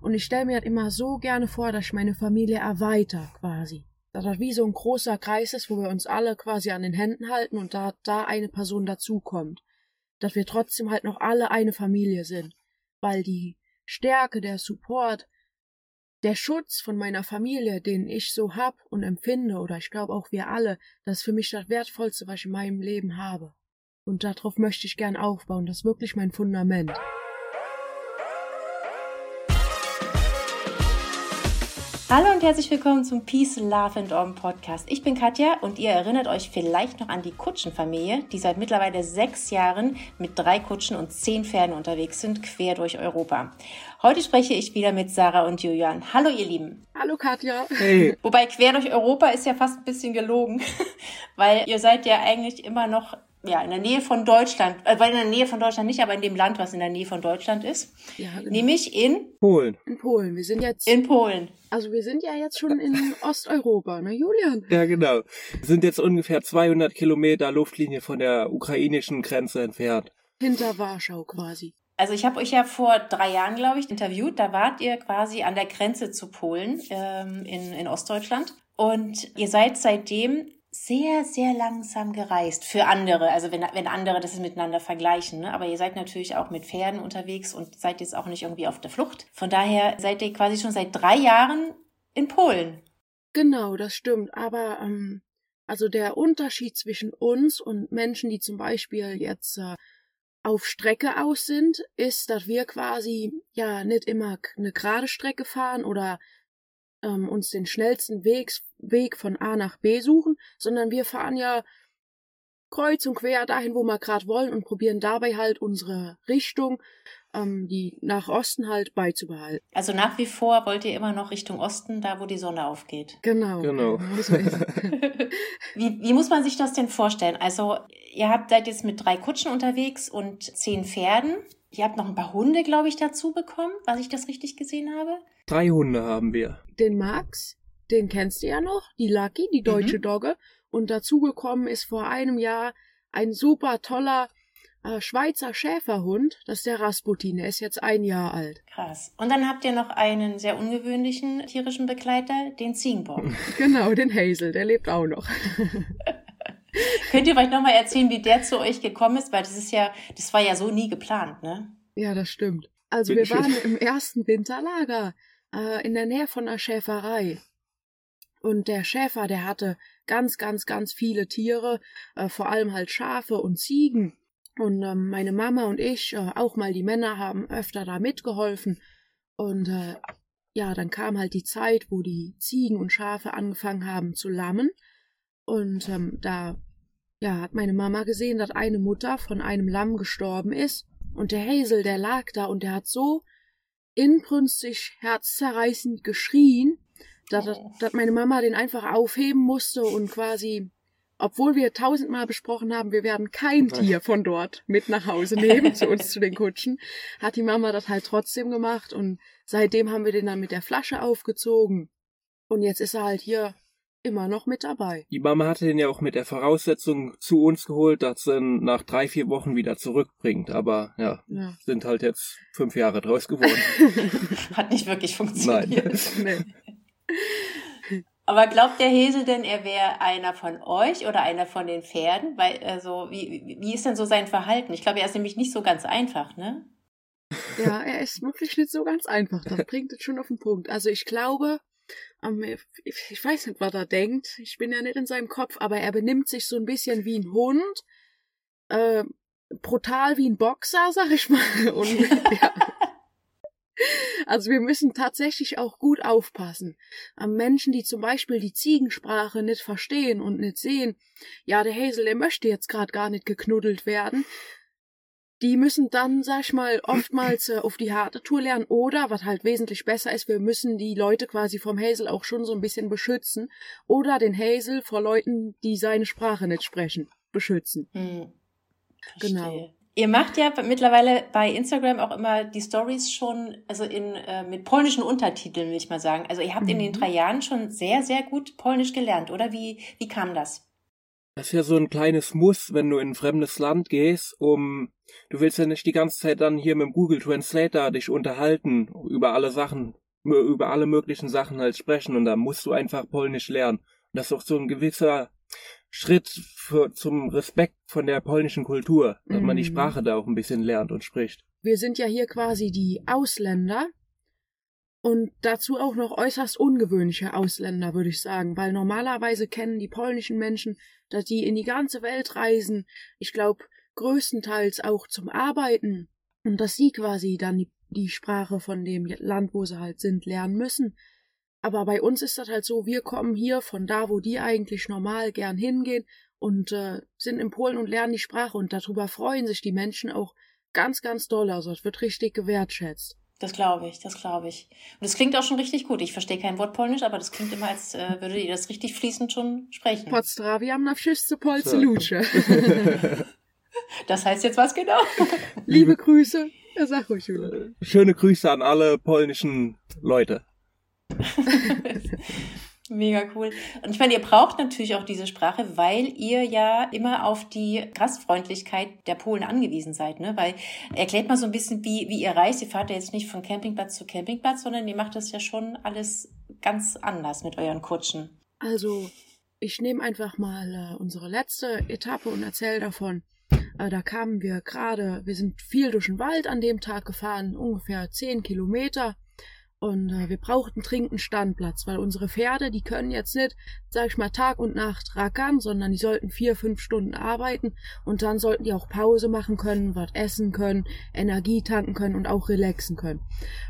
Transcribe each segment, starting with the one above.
Und ich stelle mir halt immer so gerne vor, dass ich meine Familie erweitere, quasi. Dass das wie so ein großer Kreis ist, wo wir uns alle quasi an den Händen halten und da, da eine Person dazukommt. Dass wir trotzdem halt noch alle eine Familie sind. Weil die Stärke, der Support, der Schutz von meiner Familie, den ich so hab und empfinde, oder ich glaube auch wir alle, das ist für mich das Wertvollste, was ich in meinem Leben habe. Und darauf möchte ich gern aufbauen. Das ist wirklich mein Fundament. Hallo und herzlich willkommen zum Peace, Love and Om Podcast. Ich bin Katja und ihr erinnert euch vielleicht noch an die Kutschenfamilie, die seit mittlerweile sechs Jahren mit drei Kutschen und zehn Pferden unterwegs sind, quer durch Europa. Heute spreche ich wieder mit Sarah und Julian. Hallo ihr Lieben. Hallo Katja. Hey. Wobei quer durch Europa ist ja fast ein bisschen gelogen, weil ihr seid ja eigentlich immer noch ja, in der Nähe von Deutschland, äh, weil in der Nähe von Deutschland nicht, aber in dem Land, was in der Nähe von Deutschland ist. Ja, genau. Nämlich in, Polen. In Polen. Wir sind jetzt, in Polen. also wir sind ja jetzt schon in Osteuropa, ne Julian? Ja, genau. Wir sind jetzt ungefähr 200 Kilometer Luftlinie von der ukrainischen Grenze entfernt. Hinter Warschau quasi. Also ich habe euch ja vor drei Jahren, glaube ich, interviewt. Da wart ihr quasi an der Grenze zu Polen ähm, in, in Ostdeutschland. Und ihr seid seitdem sehr, sehr langsam gereist für andere. Also wenn, wenn andere das miteinander vergleichen. Ne? Aber ihr seid natürlich auch mit Pferden unterwegs und seid jetzt auch nicht irgendwie auf der Flucht. Von daher seid ihr quasi schon seit drei Jahren in Polen. Genau, das stimmt. Aber ähm, also der Unterschied zwischen uns und Menschen, die zum Beispiel jetzt äh, auf Strecke aus sind, ist, dass wir quasi ja nicht immer eine gerade Strecke fahren oder ähm, uns den schnellsten Weg, Weg von A nach B suchen, sondern wir fahren ja kreuz und quer dahin, wo wir gerade wollen und probieren dabei halt unsere Richtung, ähm, die nach Osten halt beizubehalten. Also nach wie vor wollt ihr immer noch Richtung Osten, da wo die Sonne aufgeht. Genau. Genau. Wie, wie muss man sich das denn vorstellen? Also ihr habt seid jetzt mit drei Kutschen unterwegs und zehn Pferden. Ihr habt noch ein paar Hunde, glaube ich, dazu bekommen, was ich das richtig gesehen habe. Drei Hunde haben wir. den Max, den kennst du ja noch, die Lucky, die deutsche Dogge. Und dazugekommen ist vor einem Jahr ein super toller äh, Schweizer Schäferhund, das ist der Rasputin, der ist jetzt ein Jahr alt. Krass. Und dann habt ihr noch einen sehr ungewöhnlichen tierischen Begleiter, den Ziegenbock. Genau, den Hazel, der lebt auch noch. Könnt ihr vielleicht nochmal erzählen, wie der zu euch gekommen ist? Weil das ist ja, das war ja so nie geplant, ne? Ja, das stimmt. Also wir waren im ersten Winterlager äh, in der Nähe von einer Schäferei. Und der Schäfer, der hatte ganz, ganz, ganz viele Tiere, äh, vor allem halt Schafe und Ziegen. Und ähm, meine Mama und ich, äh, auch mal die Männer, haben öfter da mitgeholfen. Und äh, ja, dann kam halt die Zeit, wo die Ziegen und Schafe angefangen haben zu lammen. Und ähm, da ja, hat meine Mama gesehen, dass eine Mutter von einem Lamm gestorben ist. Und der Hazel, der lag da und der hat so inbrünstig herzzerreißend geschrien, dass, Oh. dass meine Mama den einfach aufheben musste und quasi, obwohl wir tausendmal besprochen haben, wir werden kein Tier von dort mit nach Hause nehmen zu uns zu den Kutschen, hat die Mama das halt trotzdem gemacht und seitdem haben wir den dann mit der Flasche aufgezogen. Und jetzt ist er halt hier immer noch mit dabei. Die Mama hatte den ja auch mit der Voraussetzung zu uns geholt, dass sie ihn nach drei, vier Wochen wieder zurückbringt. Aber ja, Ja. sind halt jetzt fünf Jahre draus geworden. Hat nicht wirklich Nein. funktioniert. Nee. Aber glaubt der Hesel denn, er wäre einer von euch oder einer von den Pferden? Weil, also, wie, wie ist denn so sein Verhalten? Ich glaube, er ist nämlich nicht so ganz einfach, ne? Ja, er ist wirklich nicht so ganz einfach. Das bringt es schon auf den Punkt. Also ich glaube, ich weiß nicht, was er denkt. Ich bin ja nicht in seinem Kopf, aber er benimmt sich so ein bisschen wie ein Hund. Äh, brutal wie ein Boxer, sag ich mal. Und, ja. Also wir müssen tatsächlich auch gut aufpassen. Am Menschen, die zum Beispiel die Ziegensprache nicht verstehen und nicht sehen, ja, der Hazel, der möchte jetzt gerade gar nicht geknuddelt werden. Die müssen dann, sag ich mal, oftmals äh, auf die harte Tour lernen oder, was halt wesentlich besser ist, wir müssen die Leute quasi vom Hazel auch schon so ein bisschen beschützen oder den Hazel vor Leuten, die seine Sprache nicht sprechen, beschützen. Hm. Genau. Ihr macht ja mittlerweile bei Instagram auch immer die Stories schon, also in äh, mit polnischen Untertiteln, will ich mal sagen. Also ihr habt mhm. in den mhm. drei Jahren schon sehr, sehr gut Polnisch gelernt, oder? Wie, wie kam das? Das ist ja so ein kleines Muss, wenn du in ein fremdes Land gehst, um du willst ja nicht die ganze Zeit dann hier mit dem Google Translator dich unterhalten über alle Sachen, über alle möglichen Sachen halt sprechen und da musst du einfach Polnisch lernen. Und das ist auch so ein gewisser Schritt für, zum Respekt von der polnischen Kultur, dass mm. man die mhm. Sprache da auch ein bisschen lernt und spricht. Wir sind ja hier quasi die Ausländer und dazu auch noch äußerst ungewöhnliche Ausländer, würde ich sagen, weil normalerweise kennen die polnischen Menschen, dass die in die ganze Welt reisen. Ich glaube, größtenteils auch zum Arbeiten und dass sie quasi dann die, die Sprache von dem Land, wo sie halt sind, lernen müssen. Aber bei uns ist das halt so, wir kommen hier von da, wo die eigentlich normal gern hingehen und äh, sind in Polen und lernen die Sprache und darüber freuen sich die Menschen auch ganz, ganz doll. Also es wird richtig gewertschätzt. Das glaube ich, das glaube ich. Und es klingt auch schon richtig gut. Ich verstehe kein Wort Polnisch, aber das klingt immer, als äh, würdet ihr das richtig fließend schon sprechen. Podstrawiam na wszyscy Polsce lucze. Das heißt jetzt was genau? Liebe Grüße. Ja, sag ruhig, Julia. Schöne Grüße an alle polnischen Leute. Mega cool. Und ich meine, ihr braucht natürlich auch diese Sprache, weil ihr ja immer auf die Gastfreundlichkeit der Polen angewiesen seid, ne? Weil erklärt mal so ein bisschen, wie, wie ihr reist. Ihr fahrt ja jetzt nicht von Campingplatz zu Campingplatz, sondern ihr macht das ja schon alles ganz anders mit euren Kutschen. Also, ich nehme einfach mal äh, unsere letzte Etappe und erzähle davon. Äh, da kamen wir gerade, wir sind viel durch den Wald an dem Tag gefahren, ungefähr zehn Kilometer. Und äh, wir brauchten dringend einen Standplatz, weil unsere Pferde, die können jetzt nicht, sag ich mal, Tag und Nacht rackern, sondern die sollten vier, fünf Stunden arbeiten und dann sollten die auch Pause machen können, was essen können, Energie tanken können und auch relaxen können.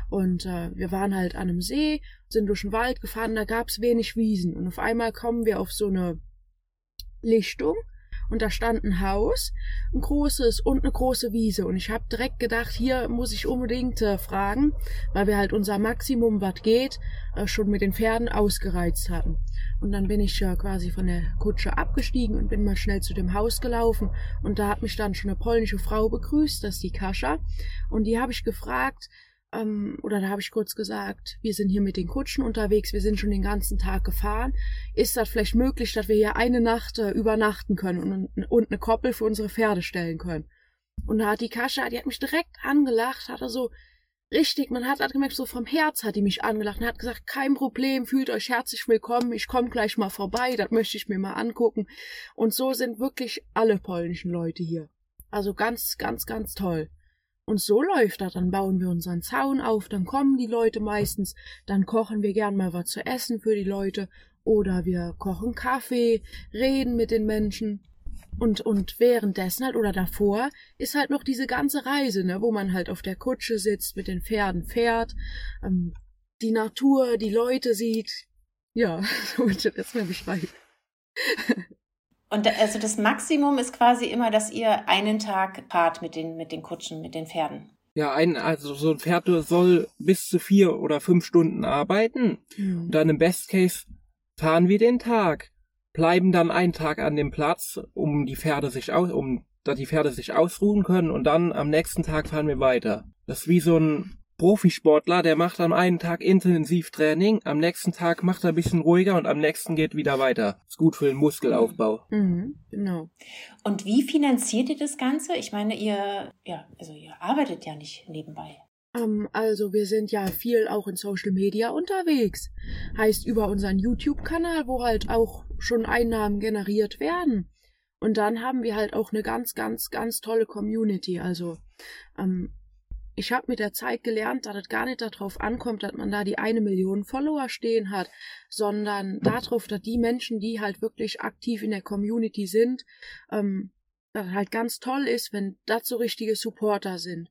Und äh, wir waren halt an einem See, sind durch den Wald gefahren, da gab's wenig Wiesen und auf einmal kommen wir auf so eine Lichtung und da stand ein Haus, ein großes und eine große Wiese. Und ich habe direkt gedacht, hier muss ich unbedingt äh, fragen, weil wir halt unser Maximum, was geht, äh, schon mit den Pferden ausgereizt hatten. Und dann bin ich äh, quasi von der Kutsche abgestiegen und bin mal schnell zu dem Haus gelaufen. Und da hat mich dann schon eine polnische Frau begrüßt, das ist die Kascha. Und die habe ich gefragt, ähm, oder da habe ich kurz gesagt, wir sind hier mit den Kutschen unterwegs, wir sind schon den ganzen Tag gefahren. Ist das vielleicht möglich, dass wir hier eine Nacht äh, übernachten können und, und eine Koppel für unsere Pferde stellen können? Und da hat die Kascha, die hat mich direkt angelacht, hat er so richtig, man hat halt gemerkt, so vom Herz hat die mich angelacht und hat gesagt, kein Problem, fühlt euch herzlich willkommen, ich komme gleich mal vorbei, das möchte ich mir mal angucken. Und so sind wirklich alle polnischen Leute hier. Also ganz, ganz, ganz toll. Und so läuft das. Dann bauen wir unseren Zaun auf, dann kommen die Leute meistens, dann kochen wir gern mal was zu essen für die Leute oder wir kochen Kaffee, reden mit den Menschen. Und, und währenddessen halt oder davor ist halt noch diese ganze Reise, ne, wo man halt auf der Kutsche sitzt, mit den Pferden fährt, ähm, die Natur, die Leute sieht. Ja, so würde ich das mal beschreiben. Und also das Maximum ist quasi immer, dass ihr einen Tag fahrt mit den, mit den Kutschen, mit den Pferden. Ja, ein, also so ein Pferd soll bis zu vier oder fünf Stunden arbeiten. Mhm. Und dann im Best Case fahren wir den Tag, bleiben dann einen Tag an dem Platz, um die Pferde sich aus, um dass die Pferde sich ausruhen können und dann am nächsten Tag fahren wir weiter. Das ist wie so ein Profisportler, der macht am einen Tag intensiv Training, am nächsten Tag macht er ein bisschen ruhiger und am nächsten geht wieder weiter. Ist gut für den Muskelaufbau. Mhm, genau. Und wie finanziert ihr das Ganze? Ich meine, ihr, ja, also ihr arbeitet ja nicht nebenbei. Um, ähm, also wir sind ja viel auch in Social Media unterwegs. Heißt über unseren YouTube-Kanal, wo halt auch schon Einnahmen generiert werden. Und dann haben wir halt auch eine ganz, ganz, ganz tolle Community. Also ähm, ich habe mit der Zeit gelernt, dass es gar nicht darauf ankommt, dass man da die eine Million Follower stehen hat, sondern darauf, dass die Menschen, die halt wirklich aktiv in der Community sind, ähm, dass halt ganz toll ist, wenn das so richtige Supporter sind.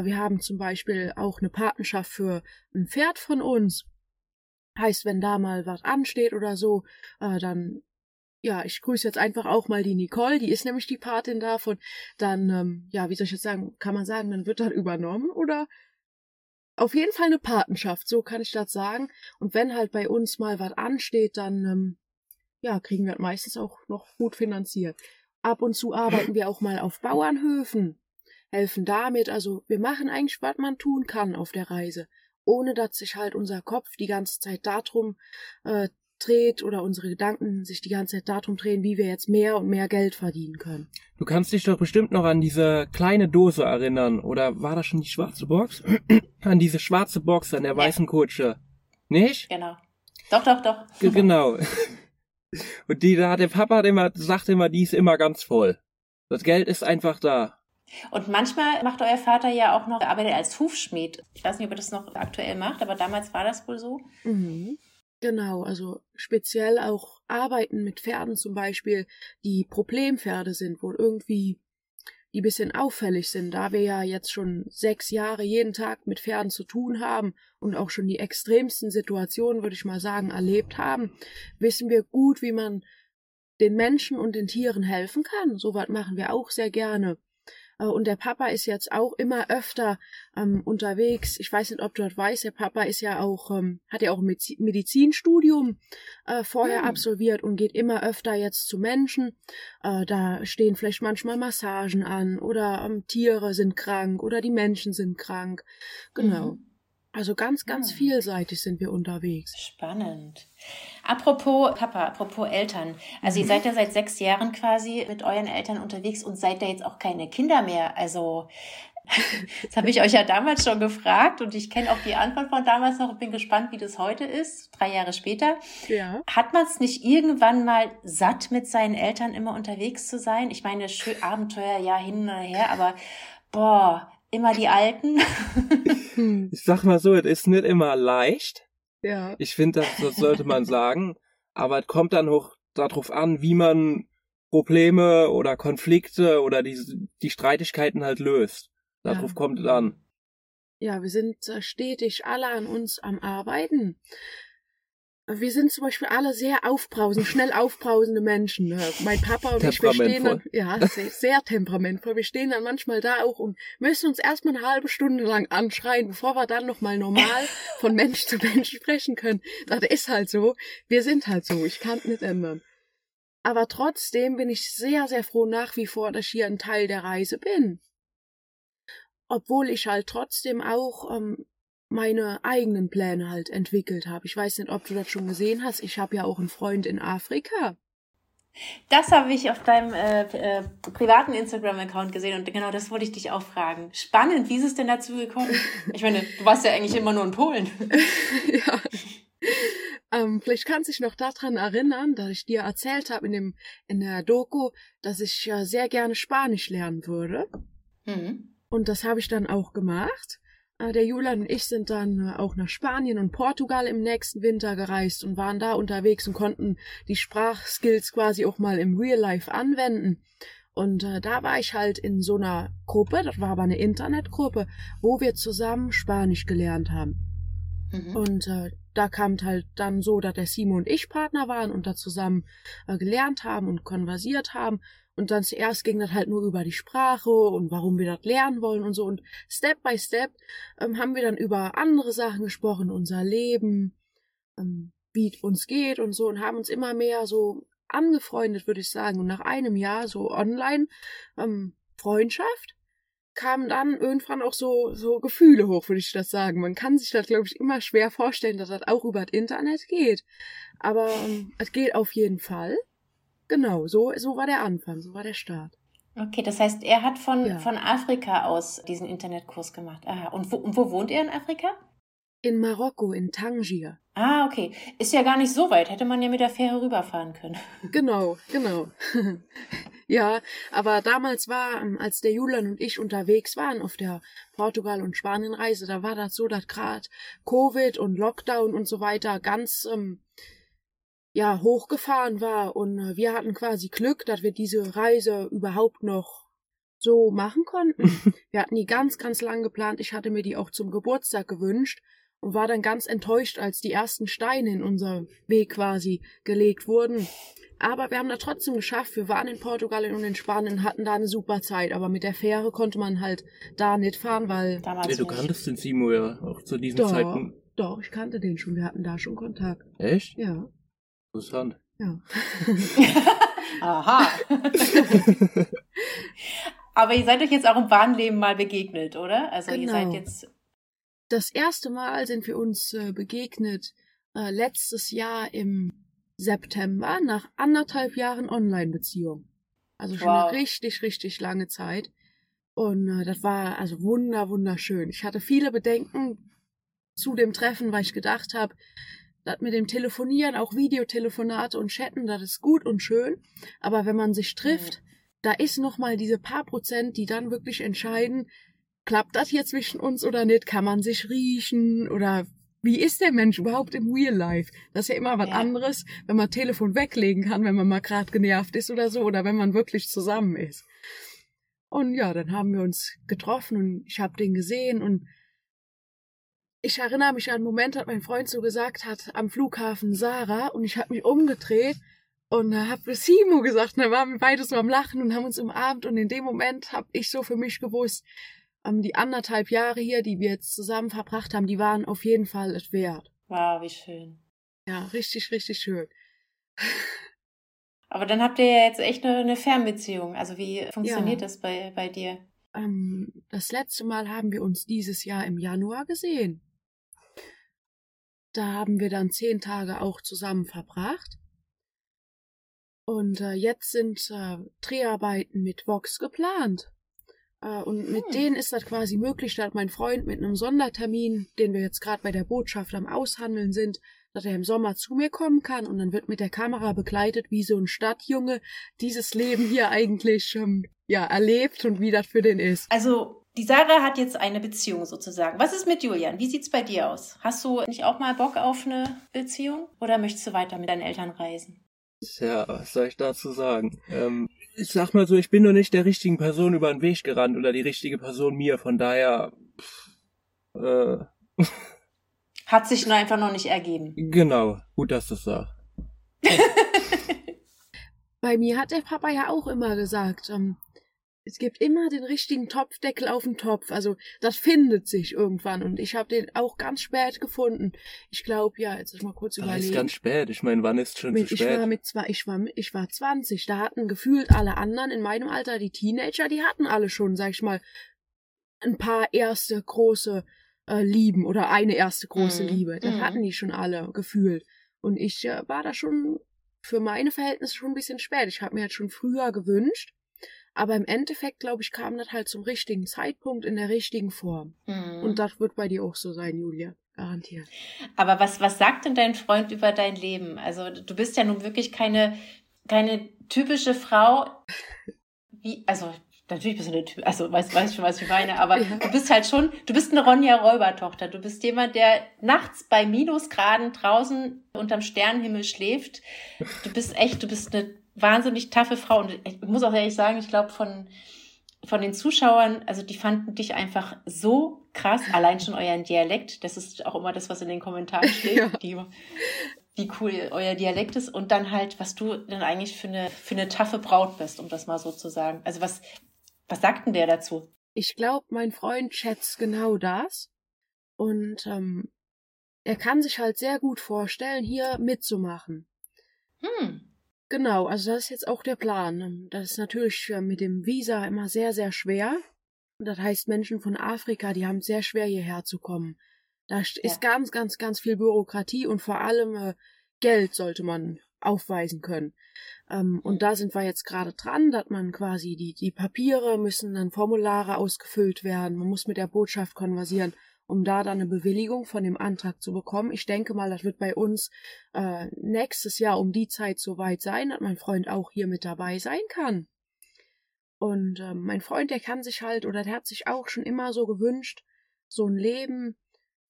Wir haben zum Beispiel auch eine Patenschaft für ein Pferd von uns. Heißt, wenn da mal was ansteht oder so, äh, dann ja, ich grüße jetzt einfach auch mal die Nicole, die ist nämlich die Patin davon. Dann, ähm, ja, wie soll ich jetzt sagen, kann man sagen, dann wird dann übernommen oder auf jeden Fall eine Patenschaft, so kann ich das sagen. Und wenn halt bei uns mal was ansteht, dann, ähm, ja, kriegen wir das meistens auch noch gut finanziert. Ab und zu arbeiten wir auch mal auf Bauernhöfen, helfen damit, also wir machen eigentlich, was man tun kann auf der Reise, ohne dass sich halt unser Kopf die ganze Zeit darum äh, dreht oder unsere Gedanken sich die ganze Zeit darum drehen, wie wir jetzt mehr und mehr Geld verdienen können. Du kannst dich doch bestimmt noch an diese kleine Dose erinnern, oder war das schon die schwarze Box? an diese schwarze Box an der weißen Kutsche. Nicht? Genau. Doch, doch, doch. G genau. Und die da hat der Papa immer, sagt immer, die ist immer ganz voll. Das Geld ist einfach da. Und manchmal macht euer Vater ja auch noch, arbeitet als Hufschmied. Ich weiß nicht, ob er das noch aktuell macht, aber damals war das wohl so. Mhm. Genau, also speziell auch Arbeiten mit Pferden zum Beispiel, die Problempferde sind, wo irgendwie die bisschen auffällig sind, da wir ja jetzt schon sechs Jahre jeden Tag mit Pferden zu tun haben und auch schon die extremsten Situationen, würde ich mal sagen, erlebt haben, wissen wir gut, wie man den Menschen und den Tieren helfen kann. Soweit machen wir auch sehr gerne. Äh, und der Papa ist jetzt auch immer öfter ähm, unterwegs. Ich weiß nicht, ob du das weißt. Der Papa ist ja auch, ähm, hat ja auch ein Medizinstudium äh, vorher hm. absolviert und geht immer öfter jetzt zu Menschen. Äh, da stehen vielleicht manchmal Massagen an oder ähm, Tiere sind krank oder die Menschen sind krank. Genau. Mhm. Also ganz, ganz. Ah. vielseitig sind wir unterwegs. Spannend. Apropos Papa, apropos Eltern. Also mhm. ihr seid ja seit sechs Jahren quasi mit euren Eltern unterwegs und seid ja jetzt auch keine Kinder mehr. Also das habe ich euch ja damals schon gefragt und ich kenne auch die Antwort von damals noch und bin gespannt, wie das heute ist, drei Jahre später. Ja. Hat man es nicht irgendwann mal satt, mit seinen Eltern immer unterwegs zu sein? Ich meine, schön Abenteuer, ja, hin oder her, aber boah, immer die Alten. ich sag mal so, es ist nicht immer leicht. Ja. Ich finde, das, das sollte man sagen. Aber es kommt dann auch darauf an, wie man Probleme oder Konflikte oder die, die Streitigkeiten halt löst. Darauf ja. kommt es an. Ja, wir sind stetig alle an uns am Arbeiten wir sind zum Beispiel alle sehr aufbrausend, schnell aufbrausende Menschen. Ne? Mein Papa und ich, wir stehen dann, ja, sehr, sehr temperamentvoll. Wir stehen dann manchmal da auch und müssen uns erstmal eine halbe Stunde lang anschreien, bevor wir dann nochmal normal von Mensch zu Mensch sprechen können. Das ist halt so. Wir sind halt so. Ich kann es nicht ändern. Aber trotzdem bin ich sehr, sehr froh nach wie vor, dass ich hier ein Teil der Reise bin. Obwohl ich halt trotzdem auch ähm, meine eigenen Pläne halt entwickelt habe. Ich weiß nicht, ob du das schon gesehen hast. Ich habe ja auch einen Freund in Afrika. Das habe ich auf deinem äh, äh, privaten Instagram-Account gesehen und genau das wollte ich dich auch fragen. Spannend, wie ist es denn dazu gekommen? Ich meine, du warst ja eigentlich immer nur in Polen. ja. Ähm, vielleicht kannst du dich noch daran erinnern, dass ich dir erzählt habe in, dem, in der Doku, dass ich ja sehr gerne Spanisch lernen würde. Mhm. Und das habe ich dann auch gemacht. Äh, der Julian und ich sind dann äh, auch nach Spanien und Portugal im nächsten Winter gereist und waren da unterwegs und konnten die Sprachskills quasi auch mal im Real Life anwenden. Und äh, da war ich halt in so einer Gruppe, das war aber eine Internetgruppe, wo wir zusammen Spanisch gelernt haben. Mhm. Und äh, da kam halt dann so, dass der Simon und ich Partner waren und da zusammen äh, gelernt haben und konversiert haben. Und dann zuerst ging das halt nur über die Sprache und warum wir das lernen wollen und so. Und Step by Step ähm, haben wir dann über andere Sachen gesprochen, unser Leben, ähm, wie es uns geht und so und haben uns immer mehr so angefreundet, würde ich sagen. Und nach einem Jahr so online ähm, Freundschaft kamen dann irgendwann auch so, so Gefühle hoch, würde ich das sagen. Man kann sich das, glaube ich, immer schwer vorstellen, dass das auch über das Internet geht. Aber ähm, es geht auf jeden Fall. Genau, so, so war der Anfang, so war der Start. Okay, das heißt, er hat von, ja. von Afrika aus diesen Internetkurs gemacht. Aha. Und wo, und wo wohnt er in Afrika? In Marokko, in Tangier. Ah, okay. Ist ja gar nicht so weit. Hätte man ja mit der Fähre rüberfahren können. Genau, genau. ja, aber damals war, ähm, als der Julian und ich unterwegs waren auf der Portugal- und Spanienreise, da war das so, dass gerade Covid und Lockdown und so weiter ganz ähm, ja hochgefahren war und äh, wir hatten quasi Glück, dass wir diese Reise überhaupt noch so machen konnten. wir hatten die ganz, ganz lang geplant. Ich hatte mir die auch zum Geburtstag gewünscht und war dann ganz enttäuscht, als die ersten Steine in unser Weg quasi gelegt wurden. Aber wir haben da trotzdem geschafft. Wir waren in Portugal und in Spanien, hatten da eine super Zeit. Aber mit der Fähre konnte man halt da nicht fahren, weil. Damals ja, du nicht. kanntest den Simo ja auch zu diesen doch, Zeiten. Doch, ich kannte den schon. Wir hatten da schon Kontakt. Echt? Ja. Interessant. Ja. Aha. Aber ihr seid euch jetzt auch im Bahnleben mal begegnet, oder? Also genau. ihr seid genau. jetzt. Das erste Mal sind wir uns äh, begegnet äh, letztes Jahr im September nach anderthalb Jahren Online-Beziehung. Also schon wow. eine richtig, richtig lange Zeit. Und äh, das war also wunder, wunderschön. Ich hatte viele Bedenken zu dem Treffen, weil ich gedacht habe, das mit dem Telefonieren, auch Videotelefonate und Chatten, das ist gut und schön. Aber wenn man sich trifft, mhm. da ist noch mal diese paar Prozent, die dann wirklich entscheiden, klappt das hier zwischen uns oder nicht? Kann man sich riechen oder wie ist der Mensch überhaupt im Real Life? Das ist ja immer was ja. anderes, wenn man Telefon weglegen kann, wenn man mal gerade genervt ist oder so, oder wenn man wirklich zusammen ist. Und ja, dann haben wir uns getroffen und ich habe den gesehen und ich erinnere mich an einen Moment, hat mein Freund so gesagt hat, am Flughafen Sarah und ich habe mich umgedreht und da habe Simo gesagt und da waren wir beide so am Lachen und haben uns umarmt und in dem Moment habe ich so für mich gewusst, die anderthalb Jahre hier, die wir jetzt zusammen verbracht haben, die waren auf jeden Fall es wert. Wow, wie schön. Ja, richtig, richtig schön. Aber dann habt ihr ja jetzt echt eine, eine Fernbeziehung. Also wie funktioniert ja. das bei, bei dir? Ähm, das letzte Mal haben wir uns dieses Jahr im Januar gesehen. Da haben wir dann zehn Tage auch zusammen verbracht. Und äh, jetzt sind äh, Dreharbeiten mit Vox geplant. Äh, und mit hm. denen ist das quasi möglich, dass mein Freund mit einem Sondertermin, den wir jetzt gerade bei der Botschaft am Aushandeln sind, dass er im Sommer zu mir kommen kann und dann wird mit der Kamera begleitet, wie so ein Stadtjunge dieses Leben hier eigentlich ähm, ja erlebt und wie das für den ist. Also die Sarah hat jetzt eine Beziehung sozusagen. Was ist mit Julian? Wie sieht's bei dir aus? Hast du nicht auch mal Bock auf eine Beziehung oder möchtest du weiter mit deinen Eltern reisen? Ja, was soll ich dazu sagen? Ähm, ich sag mal so, ich bin noch nicht der richtigen Person über den Weg gerannt oder die richtige Person mir, von daher. Pff, äh. Hat sich nur einfach noch nicht ergeben. Genau, gut, dass du es sagst. Bei mir hat der Papa ja auch immer gesagt, ähm, es gibt immer den richtigen Topfdeckel auf dem Topf. Also das findet sich irgendwann. Und ich habe den auch ganz spät gefunden. Ich glaube, ja, jetzt ich mal kurz das überlegen. ist ganz spät. Ich meine, wann ist schon mit, zu spät? Ich war mit zwei, ich war, ich war 20. Da hatten gefühlt alle anderen in meinem Alter, die Teenager, die hatten alle schon, sag ich mal, ein paar erste große äh, Lieben oder eine erste große mhm. Liebe. Das mhm. hatten die schon alle gefühlt. Und ich äh, war da schon für meine Verhältnisse schon ein bisschen spät. Ich habe mir halt schon früher gewünscht aber im Endeffekt, glaube ich, kam das halt zum richtigen Zeitpunkt in der richtigen Form. Mhm. Und das wird bei dir auch so sein, Julia. Garantiert. Aber was, was sagt denn dein Freund über dein Leben? Also, du bist ja nun wirklich keine, keine typische Frau. Wie, also, natürlich bist du eine, Typ, also, weißt, weißt schon, was ich meine, aber ja. du bist halt schon, du bist eine Ronja Räubertochter. Du bist jemand, der nachts bei Minusgraden draußen unterm Sternenhimmel schläft. Du bist echt, du bist eine wahnsinnig taffe Frau. Und ich muss auch ehrlich sagen, ich glaube, von, von den Zuschauern, also die fanden dich einfach so krass, allein schon euren Dialekt. Das ist auch immer das, was in den Kommentaren steht, ja. die, wie cool euer Dialekt ist. Und dann halt, was du denn eigentlich für eine, für eine taffe Braut bist, um das mal so zu sagen. Also was, was sagt denn der dazu? Ich glaube, mein Freund schätzt genau das. Und ähm, er kann sich halt sehr gut vorstellen, hier mitzumachen. Hm. Genau, also das ist jetzt auch der Plan. Das ist natürlich mit dem Visa immer sehr, sehr schwer. Das heißt, Menschen von Afrika, die haben es sehr schwer hierher zu kommen. Da ist ja. ganz, ganz, ganz viel Bürokratie und vor allem äh, Geld sollte man aufweisen können. Ähm, und da sind wir jetzt gerade dran, dass man quasi die, die Papiere müssen dann Formulare ausgefüllt werden. Man muss mit der Botschaft konversieren um da dann eine Bewilligung von dem Antrag zu bekommen. Ich denke mal, das wird bei uns äh, nächstes Jahr um die Zeit soweit sein, dass mein Freund auch hier mit dabei sein kann. Und äh, mein Freund, der kann sich halt, oder der hat sich auch schon immer so gewünscht, so ein Leben,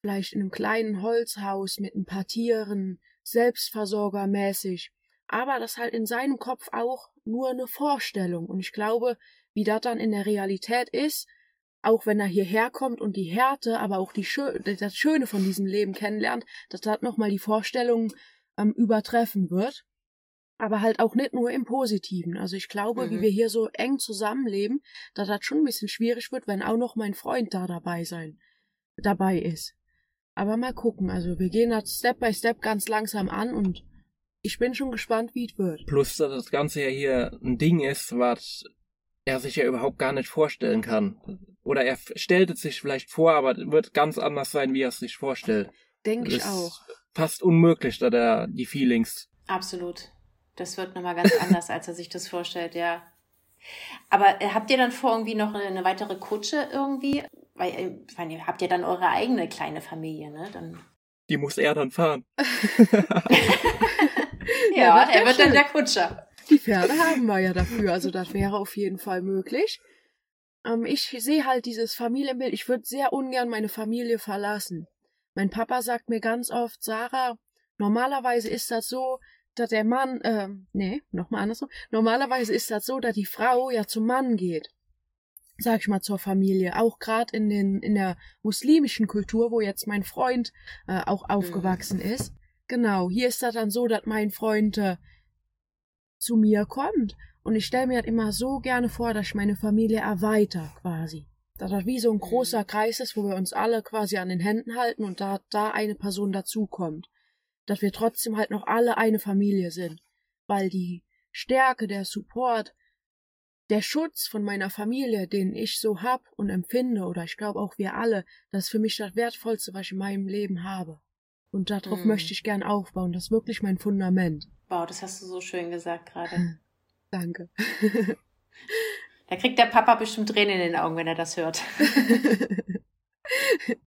vielleicht in einem kleinen Holzhaus mit ein paar Tieren, selbstversorgermäßig, aber das halt in seinem Kopf auch nur eine Vorstellung. Und ich glaube, wie das dann in der Realität ist, auch wenn er hierher kommt und die Härte, aber auch die Schö das Schöne von diesem Leben kennenlernt, dass das nochmal die Vorstellung ähm, übertreffen wird. Aber halt auch nicht nur im Positiven. Also ich glaube, mhm. wie wir hier so eng zusammenleben, dass das schon ein bisschen schwierig wird, wenn auch noch mein Freund da dabei sein, dabei ist. Aber mal gucken. Also wir gehen das Step by Step ganz langsam an und ich bin schon gespannt, wie es wird. Plus, dass das Ganze ja hier ein Ding ist, was er sich ja überhaupt gar nicht vorstellen kann. Oder er stellt es sich vielleicht vor, aber wird ganz anders sein, wie er es sich vorstellt. Denke ich auch. Fast unmöglich, da der die Feelings. Absolut. Das wird nochmal ganz anders, als er sich das vorstellt, ja. Aber äh, habt ihr dann vor, irgendwie noch eine, weitere Kutsche irgendwie? Weil, äh, ich meine, habt ihr dann eure eigene kleine Familie, ne? Dann... Die muss er dann fahren. ja, er wird dann der Kutscher. Die Pferde haben wir ja dafür, also das wäre auf jeden Fall möglich. Ähm, ich sehe halt dieses Familienbild. Ich würde sehr ungern meine Familie verlassen. Mein Papa sagt mir ganz oft, Sarah, normalerweise ist das so, dass der Mann, äh, nee, nochmal andersrum. Normalerweise ist das so, dass die Frau ja zum Mann geht. Sag ich mal zur Familie. Auch gerade in den, in der muslimischen Kultur, wo jetzt mein Freund äh, auch aufgewachsen mhm. ist. Genau, hier ist das dann so, dass mein Freund äh, zu mir kommt. Und ich stelle mir halt immer so gerne vor, dass ich meine Familie erweitere, quasi. Dass das wie so ein großer. Kreis ist, wo wir uns alle quasi an den Händen halten und da, da eine Person dazukommt. Dass wir trotzdem halt noch alle eine Familie sind. Weil die Stärke, der Support, der Schutz von meiner Familie, den ich so hab und empfinde, oder ich glaube auch wir alle, das ist für mich das Wertvollste, was ich in meinem Leben habe. Und darauf hm. möchte ich gern aufbauen. Das ist wirklich mein Fundament. Wow, das hast du so schön gesagt gerade. Danke. Da kriegt der Papa bestimmt Tränen in den Augen, wenn er das hört.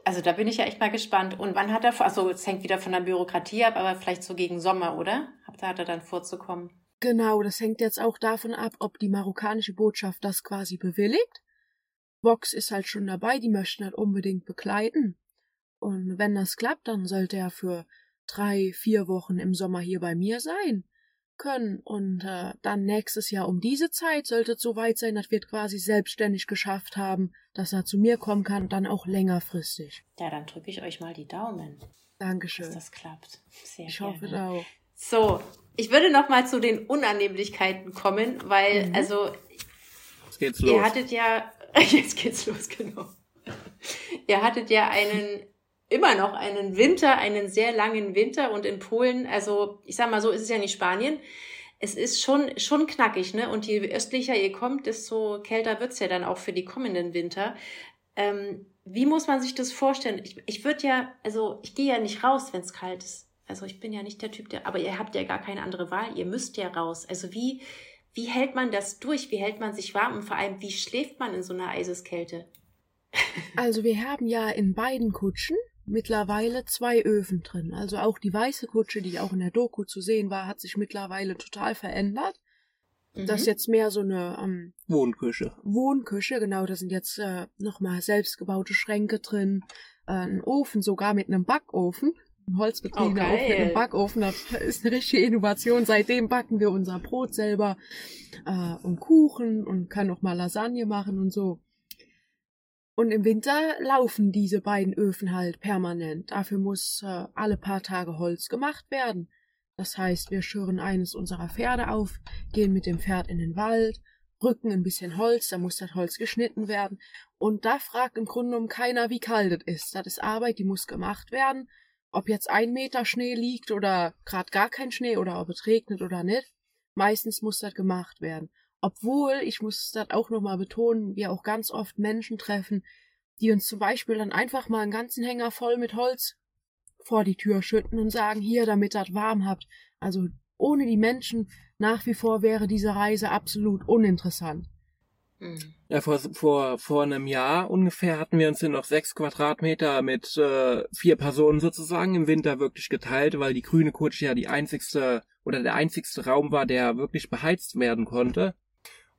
also da bin ich ja echt mal gespannt. Und wann hat er vor? Also es hängt wieder von der Bürokratie ab, aber vielleicht so gegen Sommer, oder? Da hat er dann vorzukommen. Genau, das hängt jetzt auch davon ab, ob die marokkanische Botschaft das quasi bewilligt. Vox ist halt schon dabei, die möchten halt unbedingt begleiten. Und wenn das klappt, dann sollte er für drei, vier Wochen im Sommer hier bei mir sein können. Und äh, dann nächstes Jahr um diese Zeit sollte es soweit sein, dass wir es quasi selbstständig geschafft haben, dass er zu mir kommen kann und dann auch längerfristig. Ja, dann drücke ich euch mal die Daumen. Dankeschön. Dass das klappt. Sehr ich gerne. hoffe es auch. So, ich würde noch mal zu den Unannehmlichkeiten kommen, weil, mhm. also, jetzt geht's los. ihr hattet ja, jetzt geht's los, genau. ihr hattet ja einen immer noch einen Winter, einen sehr langen Winter und in Polen, also ich sag mal so, ist es ja nicht Spanien. Es ist schon, schon knackig, ne? Und je östlicher ihr kommt, desto kälter wird's ja dann auch für die kommenden Winter. Ähm, wie muss man sich das vorstellen? Ich, ich würde ja, also ich gehe ja nicht raus, wenn es kalt ist. Also ich bin ja nicht der Typ, der, aber ihr habt ja gar keine andere Wahl. Ihr müsst ja raus. Also wie, wie hält man das durch? Wie hält man sich warm? Und vor allem, wie schläft man in so einer Eiseskälte? Also wir haben ja in beiden Kutschen mittlerweile zwei Öfen drin. Also auch die weiße Kutsche, die auch in der Doku zu sehen war, hat sich mittlerweile total verändert. Mhm. Das ist jetzt mehr so eine ähm, Wohnküche. Wohnküche, genau. Da sind jetzt äh, nochmal selbstgebaute Schränke drin, äh, ein Ofen sogar mit einem Backofen. Ein holzbetriebener okay. Ofen mit einem Backofen. Das ist eine richtige Innovation. Seitdem backen wir unser Brot selber äh, und Kuchen und kann noch mal Lasagne machen und so. Und im Winter laufen diese beiden Öfen halt permanent. Dafür muss äh, alle paar Tage Holz gemacht werden. Das heißt, wir schüren eines unserer Pferde auf, gehen mit dem Pferd in den Wald, rücken ein bisschen Holz, da muss das Holz geschnitten werden. Und da fragt im Grunde genommen keiner, wie kalt es ist. Das ist Arbeit, die muss gemacht werden. Ob jetzt ein Meter Schnee liegt oder grad gar kein Schnee oder ob es regnet oder nicht. Meistens muss das gemacht werden. Obwohl, ich muss das auch nochmal betonen, wir auch ganz oft Menschen treffen, die uns zum Beispiel dann einfach mal einen ganzen Hänger voll mit Holz vor die Tür schütten und sagen, hier, damit ihr warm habt. Also ohne die Menschen nach wie vor wäre diese Reise absolut uninteressant. Mhm. Ja, vor, vor, vor einem Jahr ungefähr hatten wir uns in noch sechs Quadratmeter mit äh, vier Personen sozusagen im Winter wirklich geteilt, weil die grüne Kutsche ja die einzigste oder der einzigste Raum war, der wirklich beheizt werden konnte.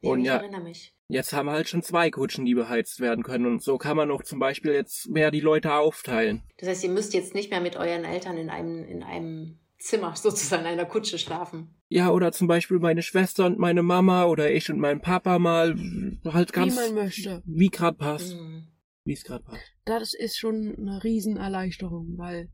Und ja, erinnere mich. Jetzt haben wir halt schon zwei Kutschen, die beheizt werden können. Und so kann man auch zum Beispiel jetzt mehr die Leute aufteilen. Das heißt, ihr müsst jetzt nicht mehr mit euren Eltern in einem, in einem Zimmer sozusagen in einer Kutsche schlafen. Ja, oder zum Beispiel meine Schwester und meine Mama oder ich und mein Papa mal halt ganz. Wie man möchte. Wie grad passt. Mhm. Wie es gerade passt. Das ist schon eine Riesenerleichterung, weil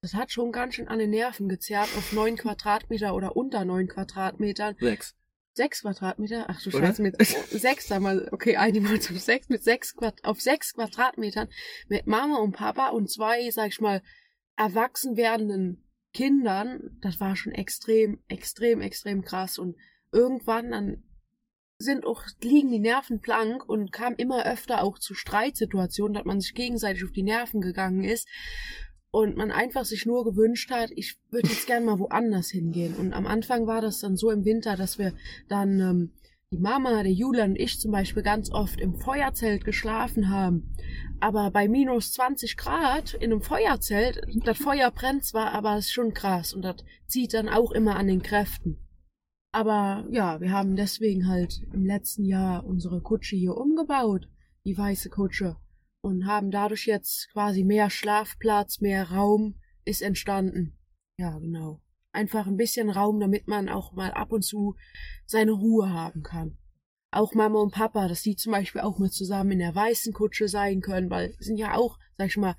das hat schon ganz schön an den Nerven gezerrt auf neun Quadratmeter oder unter neun Quadratmetern. Sechs. Sechs Quadratmeter? Ach du Scheiße, mit sechs, sag mal, okay, einmal zum sechs, mit sechs Quad auf sechs Quadratmetern mit Mama und Papa und zwei, sag ich mal, erwachsen werdenden Kindern, das war schon extrem, extrem, extrem krass. Und irgendwann dann sind auch, liegen die Nerven blank und kam immer öfter auch zu Streitsituationen, dass man sich gegenseitig auf die Nerven gegangen ist und man einfach sich nur gewünscht hat, ich würde jetzt gern mal woanders hingehen. Und am Anfang war das dann so im Winter, dass wir dann ähm, die Mama, der Julian und ich zum Beispiel ganz oft im Feuerzelt geschlafen haben. Aber bei minus 20 Grad in einem Feuerzelt, das Feuer brennt zwar, aber es ist schon krass und das zieht dann auch immer an den Kräften. Aber ja, wir haben deswegen halt im letzten Jahr unsere Kutsche hier umgebaut, die weiße Kutsche und haben dadurch jetzt quasi mehr Schlafplatz, mehr Raum ist entstanden. Ja, genau. Einfach ein bisschen Raum, damit man auch mal ab und zu seine Ruhe haben kann. Auch Mama und Papa, dass die zum Beispiel auch mit zusammen in der weißen Kutsche sein können, weil sind ja auch, sag ich mal,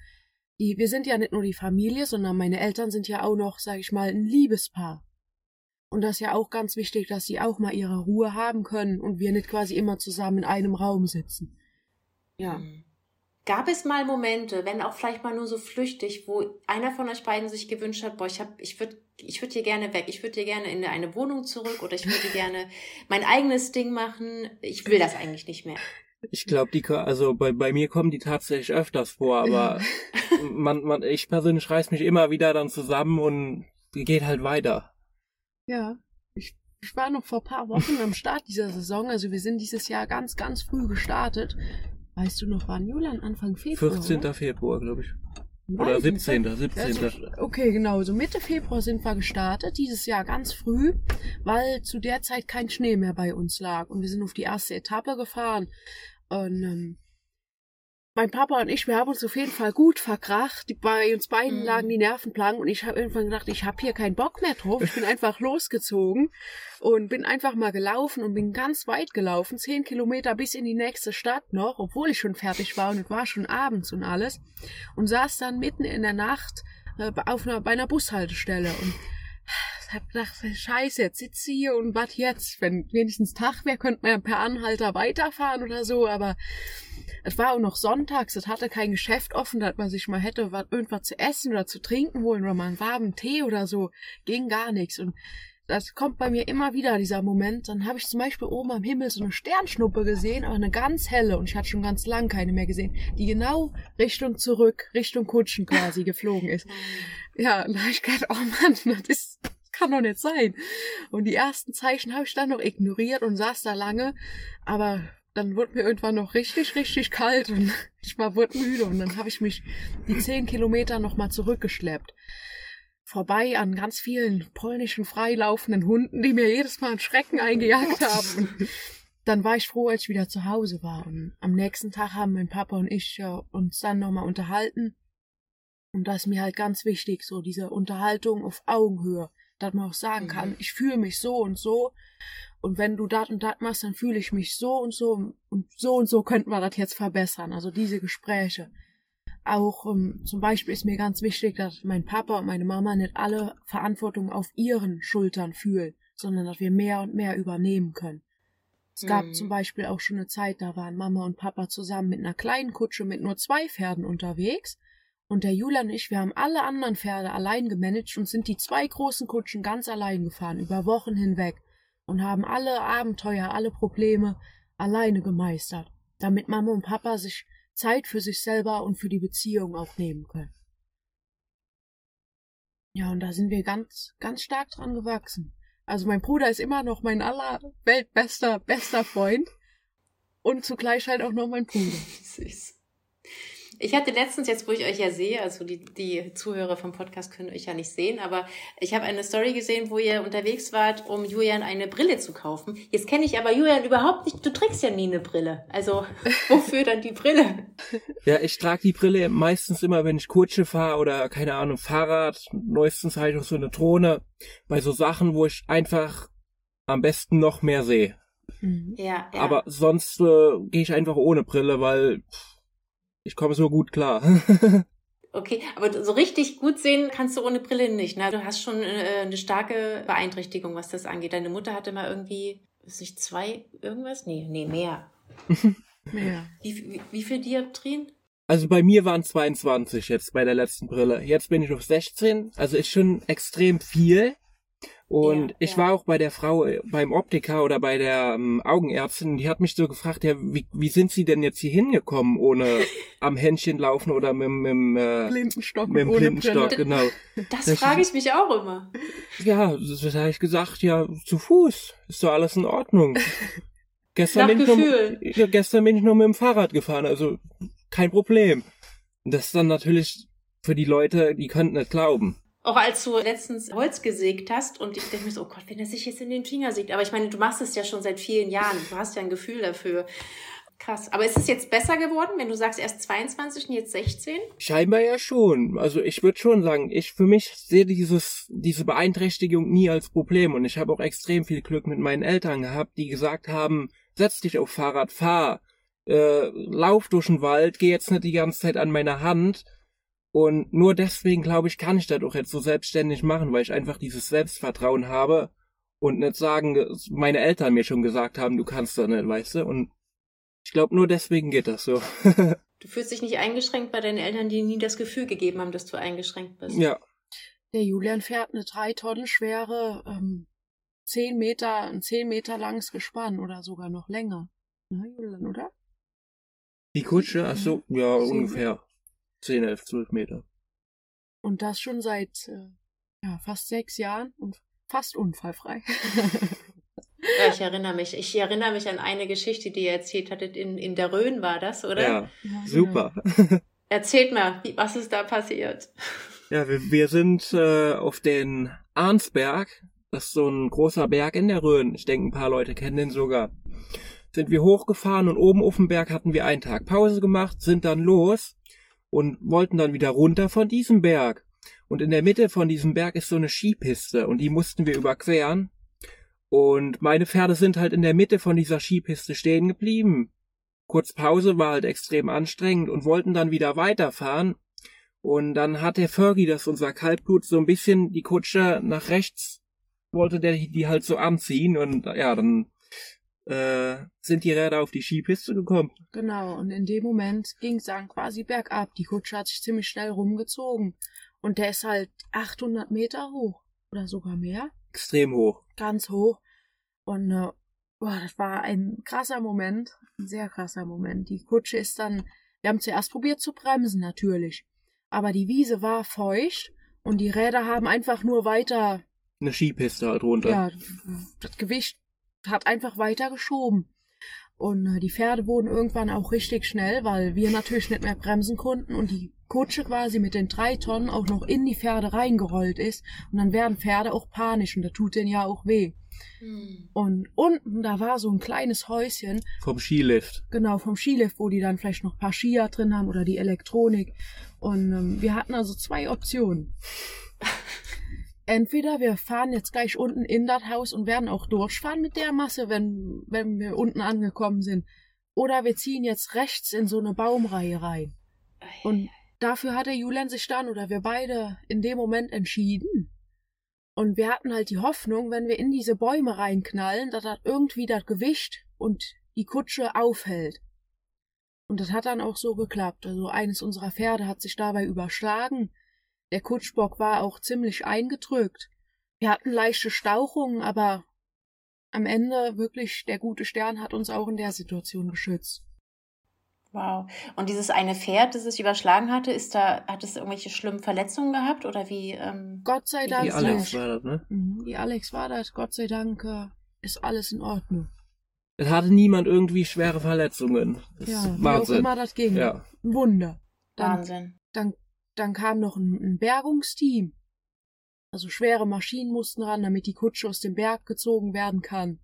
die, wir sind ja nicht nur die Familie, sondern meine Eltern sind ja auch noch, sag ich mal, ein Liebespaar. Und das ist ja auch ganz wichtig, dass sie auch mal ihre Ruhe haben können und wir nicht quasi immer zusammen in einem Raum sitzen. Ja. Mhm. Gab es mal Momente, wenn auch vielleicht mal nur so flüchtig, wo einer von euch beiden sich gewünscht hat, boah, ich hab, ich würde, ich würde hier gerne weg, ich würde hier gerne in eine Wohnung zurück oder ich würde gerne mein eigenes Ding machen. Ich will das eigentlich nicht mehr. Ich glaube, die, also bei, bei mir kommen die tatsächlich öfters vor, aber man, man, ich persönlich reiß mich immer wieder dann zusammen und geht halt weiter. Ja, ich, ich war noch vor ein paar Wochen am Start dieser Saison, also wir sind dieses Jahr ganz, ganz früh gestartet. Weißt du noch wann, Julian? Anfang Februar? 14. Oder? Februar, glaube ich. Oder 17. 17. Also, okay, genau. So Mitte Februar sind wir gestartet, dieses Jahr ganz früh, weil zu der Zeit kein Schnee mehr bei uns lag. Und wir sind auf die erste Etappe gefahren. Und ähm, mein Papa und ich, wir haben uns auf jeden Fall gut verkracht. Bei uns beiden mhm. lagen die Nerven blank und ich habe irgendwann gedacht, ich habe hier keinen Bock mehr drauf. Ich bin einfach losgezogen und bin einfach mal gelaufen und bin ganz weit gelaufen, zehn Kilometer bis in die nächste Stadt noch, obwohl ich schon fertig war und es war schon abends und alles und saß dann mitten in der Nacht äh, auf einer, bei einer Bushaltestelle und hab gedacht, scheiße, jetzt sitze ich hier und was jetzt? Wenn wenigstens Tag wäre, könnte man ja per Anhalter weiterfahren oder so, aber es war auch noch sonntags, es hatte kein Geschäft offen, dass man sich mal hätte was, irgendwas zu essen oder zu trinken holen oder mal einen warmen Tee oder so. Ging gar nichts. Und das kommt bei mir immer wieder, dieser Moment. Dann habe ich zum Beispiel oben am Himmel so eine Sternschnuppe gesehen, aber eine ganz helle und ich hatte schon ganz lang keine mehr gesehen, die genau Richtung zurück, Richtung Kutschen quasi geflogen ist. Ja, und da habe ich gedacht, oh Mann, das ist, kann doch nicht sein. Und die ersten Zeichen habe ich dann noch ignoriert und saß da lange, aber dann wurde mir irgendwann noch richtig, richtig kalt und ich war wurde müde und dann habe ich mich die zehn Kilometer nochmal zurückgeschleppt. Vorbei an ganz vielen polnischen freilaufenden Hunden, die mir jedes Mal einen Schrecken eingejagt haben. Und dann war ich froh, als ich wieder zu Hause war. Und am nächsten Tag haben mein Papa und ich äh, uns dann nochmal unterhalten. Und das ist mir halt ganz wichtig, so diese Unterhaltung auf Augenhöhe, dass man auch sagen kann, mhm. ich fühle mich so und so und wenn du dat und dat machst, dann fühle ich mich so und so und so und so könnten wir das jetzt verbessern. Also diese Gespräche. Auch um, ähm, zum Beispiel ist mir ganz wichtig, dass mein Papa und meine Mama nicht alle Verantwortung auf ihren Schultern fühlen, sondern dass wir mehr und mehr übernehmen können. Es gab mhm. zum Beispiel auch schon eine Zeit, da waren Mama und Papa zusammen mit einer kleinen Kutsche mit nur zwei Pferden unterwegs. Und der Julian und ich, wir haben alle anderen Pferde allein gemanagt und sind die zwei großen Kutschen ganz allein gefahren, über Wochen hinweg und haben alle Abenteuer, alle Probleme alleine gemeistert, damit Mama und Papa sich Zeit für sich selber und für die Beziehung auch nehmen können. Ja, und da sind wir ganz, ganz stark dran gewachsen. Also mein Bruder ist immer noch mein aller weltbester, bester Freund und zugleich halt auch noch mein Bruder. Süß. Ich hatte letztens, jetzt wo ich euch ja sehe, also die, die Zuhörer vom Podcast können euch ja nicht sehen, aber ich habe eine Story gesehen, wo ihr unterwegs wart, um Julian eine Brille zu kaufen. Jetzt kenne ich aber Julian überhaupt nicht. Du trägst ja nie eine Brille. Also wofür dann die Brille? Ja, ich trage die Brille meistens immer, wenn ich Kutsche fahre oder keine Ahnung, Fahrrad. Neuestens halt auch so eine Drohne. Bei so Sachen, wo ich einfach am besten noch mehr sehe. Mhm. Ja, ja. Aber sonst äh, gehe ich einfach ohne Brille, weil pff, ich komme so gut klar. Okay, aber so richtig gut sehen kannst du ohne Brille nicht. Ne? Du hast schon äh, eine starke Beeinträchtigung, was das angeht. Deine Mutter hatte mal irgendwie, ist nicht zwei irgendwas? Nee, nee, mehr. Mehr. Wie, wie, wie viel Dioptrien? Also bei mir waren 22 jetzt bei der letzten Brille. Jetzt bin ich auf 16. Also ist schon extrem viel. Und Ja, ich ja. war auch bei der Frau äh, beim Optiker oder bei der ähm, Augenärztin, die hat mich so gefragt, ja, wie, wie sind Sie denn jetzt hier hingekommen, ohne am Händchen laufen oder mit, mit, dem, äh, Blindenstock mit dem Blindenstock, Brille. genau. Das, Das- frage ich mich auch immer. Ja, das, das habe ich gesagt, ja, zu Fuß, ist doch alles in Ordnung. Gestern bin, ich noch, Gefühl. ja, gestern bin ich noch mit dem Fahrrad gefahren, also kein Problem. Das ist dann natürlich für die Leute, die könnten nicht glauben. Auch als du letztens Holz gesägt hast und ich denke mir so, oh Gott, wenn er sich jetzt in den Finger sägt. Aber ich meine, du machst es ja schon seit vielen Jahren. Du hast ja ein Gefühl dafür. Krass. Aber ist es jetzt besser geworden, wenn du sagst, erst 22 und jetzt 16? Scheinbar ja schon. Also ich würde schon sagen, ich für mich sehe dieses diese Beeinträchtigung nie als Problem und ich habe auch extrem viel Glück mit meinen Eltern gehabt, die gesagt haben, setz dich auf Fahrrad, fahr, äh, lauf durch den Wald, geh jetzt nicht die ganze Zeit an meiner Hand. Und nur deswegen glaube ich, kann ich das auch jetzt so selbstständig machen, weil ich einfach dieses Selbstvertrauen habe und nicht sagen, meine Eltern mir schon gesagt haben, du kannst das nicht, weißt du? Und ich glaube, nur deswegen geht das so. Du fühlst dich nicht eingeschränkt bei deinen Eltern, die nie das Gefühl gegeben haben, dass du eingeschränkt bist. ja. Der Julian fährt eine drei Tonnen schwere, ähm, zehn Meter, ein zehn Meter langes Gespann oder sogar noch länger. Na, Julian, oder? Die Kutsche, ach so, ja, ungefähr 10, 11, 12 Meter. Und das schon seit äh, ja, fast sechs Jahren und fast unfallfrei. Ja, ich erinnere mich. Ich erinnere mich an eine Geschichte, die ihr erzählt hattet. In, in der Rhön war das, oder? Ja, Ja, super. Erzählt mal, wie- was ist da passiert? Ja, wir, wir sind äh, auf den Arnsberg, das ist so ein großer Berg in der Rhön. Ich denke, ein paar Leute kennen den sogar. Sind wir hochgefahren und oben auf dem Berg hatten wir einen Tag Pause gemacht, sind dann los und wollten dann wieder runter von diesem Berg. Und in der Mitte von diesem Berg ist so eine Skipiste und die mussten wir überqueren. Und meine Pferde sind halt in der Mitte von dieser Skipiste stehen geblieben. Kurz Pause war halt extrem anstrengend und wollten dann wieder weiterfahren. Und dann hat der Fergie, das unser Kaltblut, so ein bisschen die Kutsche nach rechts, wollte der die halt so anziehen und ja, dann äh, sind die Räder auf die Skipiste gekommen. Genau, und in dem Moment ging es dann quasi bergab. Die Kutsche hat sich ziemlich schnell rumgezogen. Und der ist halt 800 Meter hoch. Oder sogar mehr. Extrem hoch. Ganz hoch. Und äh, boah, das war ein krasser Moment. Ein sehr krasser Moment. Die Kutsche ist dann. Wir haben zuerst probiert zu bremsen, natürlich. Aber die Wiese war feucht und die Räder haben einfach nur weiter Eine Skipiste halt runter. ja, das Gewicht hat einfach weiter geschoben. Und äh, die Pferde wurden irgendwann auch richtig schnell, weil wir natürlich nicht mehr bremsen konnten und die Kutsche quasi mit den drei Tonnen auch noch in die Pferde reingerollt ist. Und dann werden Pferde auch panisch und das tut denen ja auch weh. Hm. Und unten, da war so ein kleines Häuschen, Vom Skilift. genau vom Skilift, wo die dann vielleicht noch ein paar Skier drin haben oder die Elektronik. Und ähm, wir hatten also zwei Optionen. Entweder wir fahren jetzt gleich unten in das Haus und werden auch durchfahren mit der Masse, wenn, wenn wir unten angekommen sind. Oder wir ziehen jetzt rechts in so eine Baumreihe rein. Und dafür hat der Julian sich dann oder wir beide in dem Moment entschieden. Und wir hatten halt die Hoffnung, wenn wir in diese Bäume reinknallen, dass das irgendwie das Gewicht und die Kutsche aufhält. Und das hat dann auch so geklappt. Also eines unserer Pferde hat sich dabei überschlagen. Der Kutschbock war auch ziemlich eingedrückt. Wir hatten leichte Stauchungen, aber am Ende wirklich der gute Stern hat uns auch in der Situation geschützt. Wow. Und dieses eine Pferd, das es überschlagen hatte, ist da, hat es irgendwelche schlimmen Verletzungen gehabt oder wie? Ähm, Gott sei Dank Die Alex nicht. war das, ne? Mhm, Die Alex war das. Gott sei Dank äh, ist alles in Ordnung. Es hatte niemand irgendwie schwere Verletzungen. Das Ja, ist wie auch Wahnsinn. immer das ging. Ja. Ein Wunder. Dann, Wahnsinn. Dann, dann kam noch ein, ein Bergungsteam. Also schwere Maschinen mussten ran, damit die Kutsche aus dem Berg gezogen werden kann.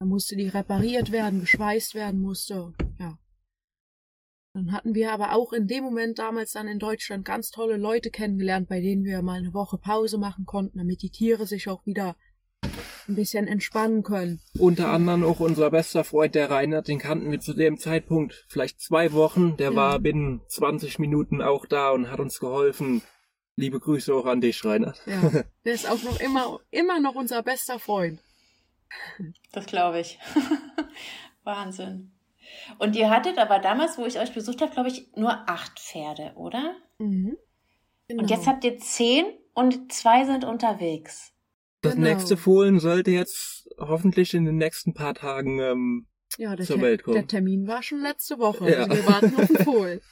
Dann musste die repariert werden, geschweißt werden musste. Ja. Dann hatten wir aber auch in dem Moment damals dann in Deutschland ganz tolle Leute kennengelernt, bei denen wir mal eine Woche Pause machen konnten, damit die Tiere sich auch wieder ein bisschen entspannen können. Unter anderem auch unser bester Freund, der Reinhard, den kannten wir zu dem Zeitpunkt vielleicht zwei Wochen. Der Ja. war binnen 20 Minuten auch da und hat uns geholfen. Liebe Grüße auch an dich, Reinhard. Ja. Der ist auch noch immer, immer noch unser bester Freund. Das glaube ich. Wahnsinn. Und ihr hattet aber damals, wo ich euch besucht habe, glaube ich, nur acht Pferde, oder? Mhm. Genau. Und jetzt habt ihr zehn und zwei sind unterwegs. Das Genau. nächste Fohlen sollte jetzt hoffentlich in den nächsten paar Tagen ähm, ja, der, zur Ter- Welt kommen. der Termin war schon letzte Woche. Ja. Also wir warten auf den Fohlen.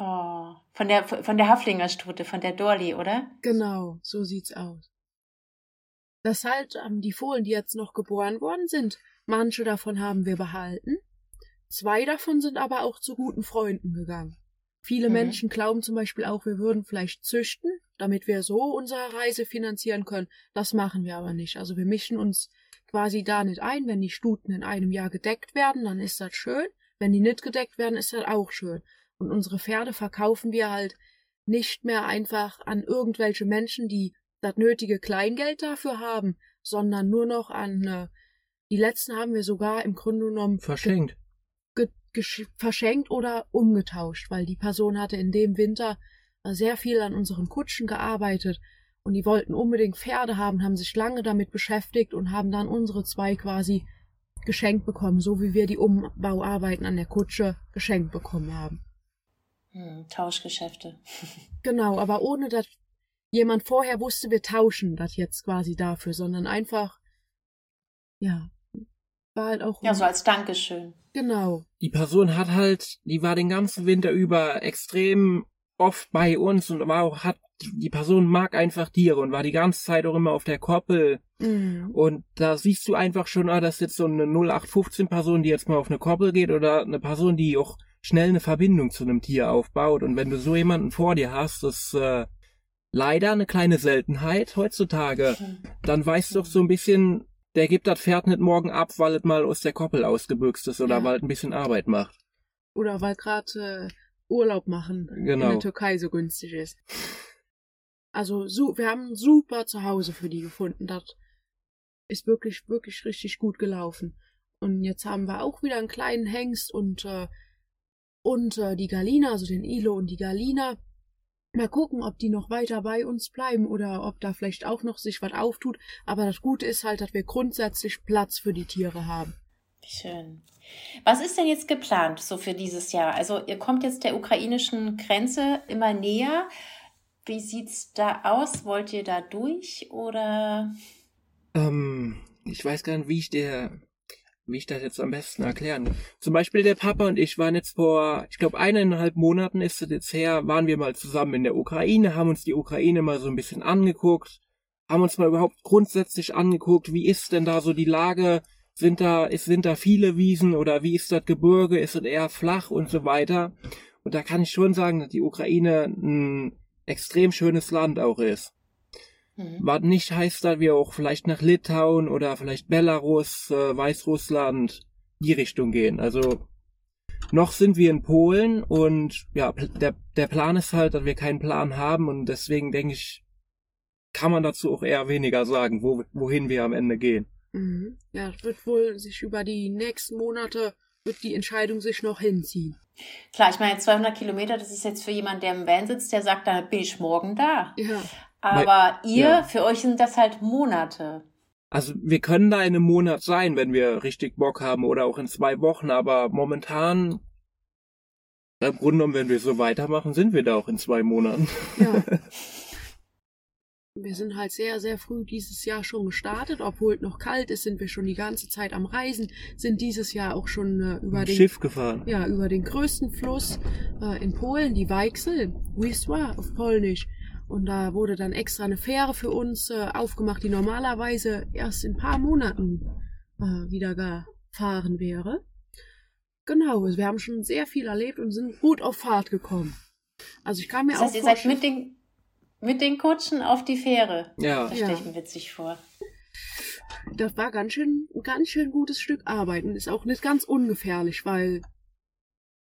Oh, von der, von der Haflingerstute, von der Dorli, oder? Genau, so sieht's aus. Das halt ähm, die Fohlen, die jetzt noch geboren worden sind, manche davon haben wir behalten. Zwei davon sind aber auch zu guten Freunden gegangen. Viele Mhm. Menschen glauben zum Beispiel auch, wir würden vielleicht züchten, damit wir so unsere Reise finanzieren können. Das machen wir aber nicht. Also wir mischen uns quasi da nicht ein. Wenn die Stuten in einem Jahr gedeckt werden, dann ist das schön. Wenn die nicht gedeckt werden, ist das auch schön. Und unsere Pferde verkaufen wir halt nicht mehr einfach an irgendwelche Menschen, die das nötige Kleingeld dafür haben, sondern nur noch an äh, die letzten haben wir sogar im Grunde genommen verschenkt. Verschenkt oder umgetauscht, weil die Person hatte in dem Winter sehr viel an unseren Kutschen gearbeitet und die wollten unbedingt Pferde haben, haben sich lange damit beschäftigt und haben dann unsere zwei quasi geschenkt bekommen, so wie wir die Umbauarbeiten an der Kutsche geschenkt bekommen haben. Hm, Tauschgeschäfte. Genau, aber ohne dass jemand vorher wusste, wir tauschen das jetzt quasi dafür, sondern einfach, ja, war halt auch. Ja, so als Dankeschön. Genau. Die Person hat halt, die war den ganzen Winter über extrem oft bei uns und war auch, hat, die Person mag einfach Tiere und war die ganze Zeit auch immer auf der Koppel. Mhm. Und da siehst du einfach schon, ah, das ist jetzt so eine 0815 Person, die jetzt mal auf eine Koppel geht oder eine Person, die auch schnell eine Verbindung zu einem Tier aufbaut. Und wenn du so jemanden vor dir hast, das ist äh, leider eine kleine Seltenheit heutzutage, dann weißt du doch so ein bisschen, der gibt das Pferd nicht morgen ab, weil es mal aus der Koppel ausgebüxt ist oder Ja. weil es ein bisschen Arbeit macht. Oder weil gerade äh, Urlaub machen in Genau. der Türkei so günstig ist. Also su wir haben ein super Zuhause für die gefunden. Das ist wirklich, wirklich richtig gut gelaufen. Und jetzt haben wir auch wieder einen kleinen Hengst und, äh, und äh, die Galina, also den Ilo und die Galina. Mal gucken, ob die noch weiter bei uns bleiben oder ob da vielleicht auch noch sich was auftut. Aber das Gute ist halt, dass wir grundsätzlich Platz für die Tiere haben. Schön. Was ist denn jetzt geplant so für dieses Jahr? Also ihr kommt jetzt der ukrainischen Grenze immer näher. Wie sieht's da aus? Wollt ihr da durch oder? Ähm, ich weiß gar nicht, wie ich der, wie ich das jetzt am besten erklären. Zum Beispiel der Papa und ich waren jetzt vor, ich glaube, eineinhalb Monaten ist es jetzt her, waren wir mal zusammen in der Ukraine, haben uns die Ukraine mal so ein bisschen angeguckt, haben uns mal überhaupt grundsätzlich angeguckt, wie ist denn da so die Lage, sind da, ist, sind da viele Wiesen oder wie ist das Gebirge, ist es eher flach und so weiter. Und da kann ich schon sagen, dass die Ukraine ein extrem schönes Land auch ist. Hm. Was nicht heißt, dass wir auch vielleicht nach Litauen oder vielleicht Belarus, äh, Weißrussland, die Richtung gehen. Also noch sind wir in Polen und ja, der, der Plan ist halt, dass wir keinen Plan haben und deswegen denke ich, kann man dazu auch eher weniger sagen, wo, wohin wir am Ende gehen. Mhm. Ja, es wird wohl sich über die nächsten Monate, wird die Entscheidung sich noch hinziehen. Klar, ich meine 200 Kilometer, das ist jetzt für jemanden, der im Van sitzt, der sagt, da bin ich morgen da. Ja, Aber ihr, ja. für euch sind das halt Monate. Also wir können da in einem Monat sein, wenn wir richtig Bock haben oder auch in zwei Wochen, aber momentan, im Grunde genommen, wenn wir so weitermachen, sind wir da auch in zwei Monaten. ja. Wir sind halt sehr, sehr früh dieses Jahr schon gestartet. Obwohl es noch kalt ist, sind wir schon die ganze Zeit am Reisen, sind dieses Jahr auch schon äh, über den Schiff gefahren. ja, über den größten Fluss äh, in Polen, die Weichsel, Wisła auf Polnisch. Und da wurde dann extra eine Fähre für uns äh, aufgemacht, die normalerweise erst in ein paar Monaten äh, wieder gefahren wäre. Genau, also wir haben schon sehr viel erlebt und sind gut auf Fahrt gekommen. Also ich kann mir das auch heißt, ihr seid vorstellen, mit den, mit den Kutschen auf die Fähre. Ja. Das stelle ich mir witzig vor. das war ganz schön, ein ganz schön gutes Stück Arbeit und ist auch nicht ganz ungefährlich, weil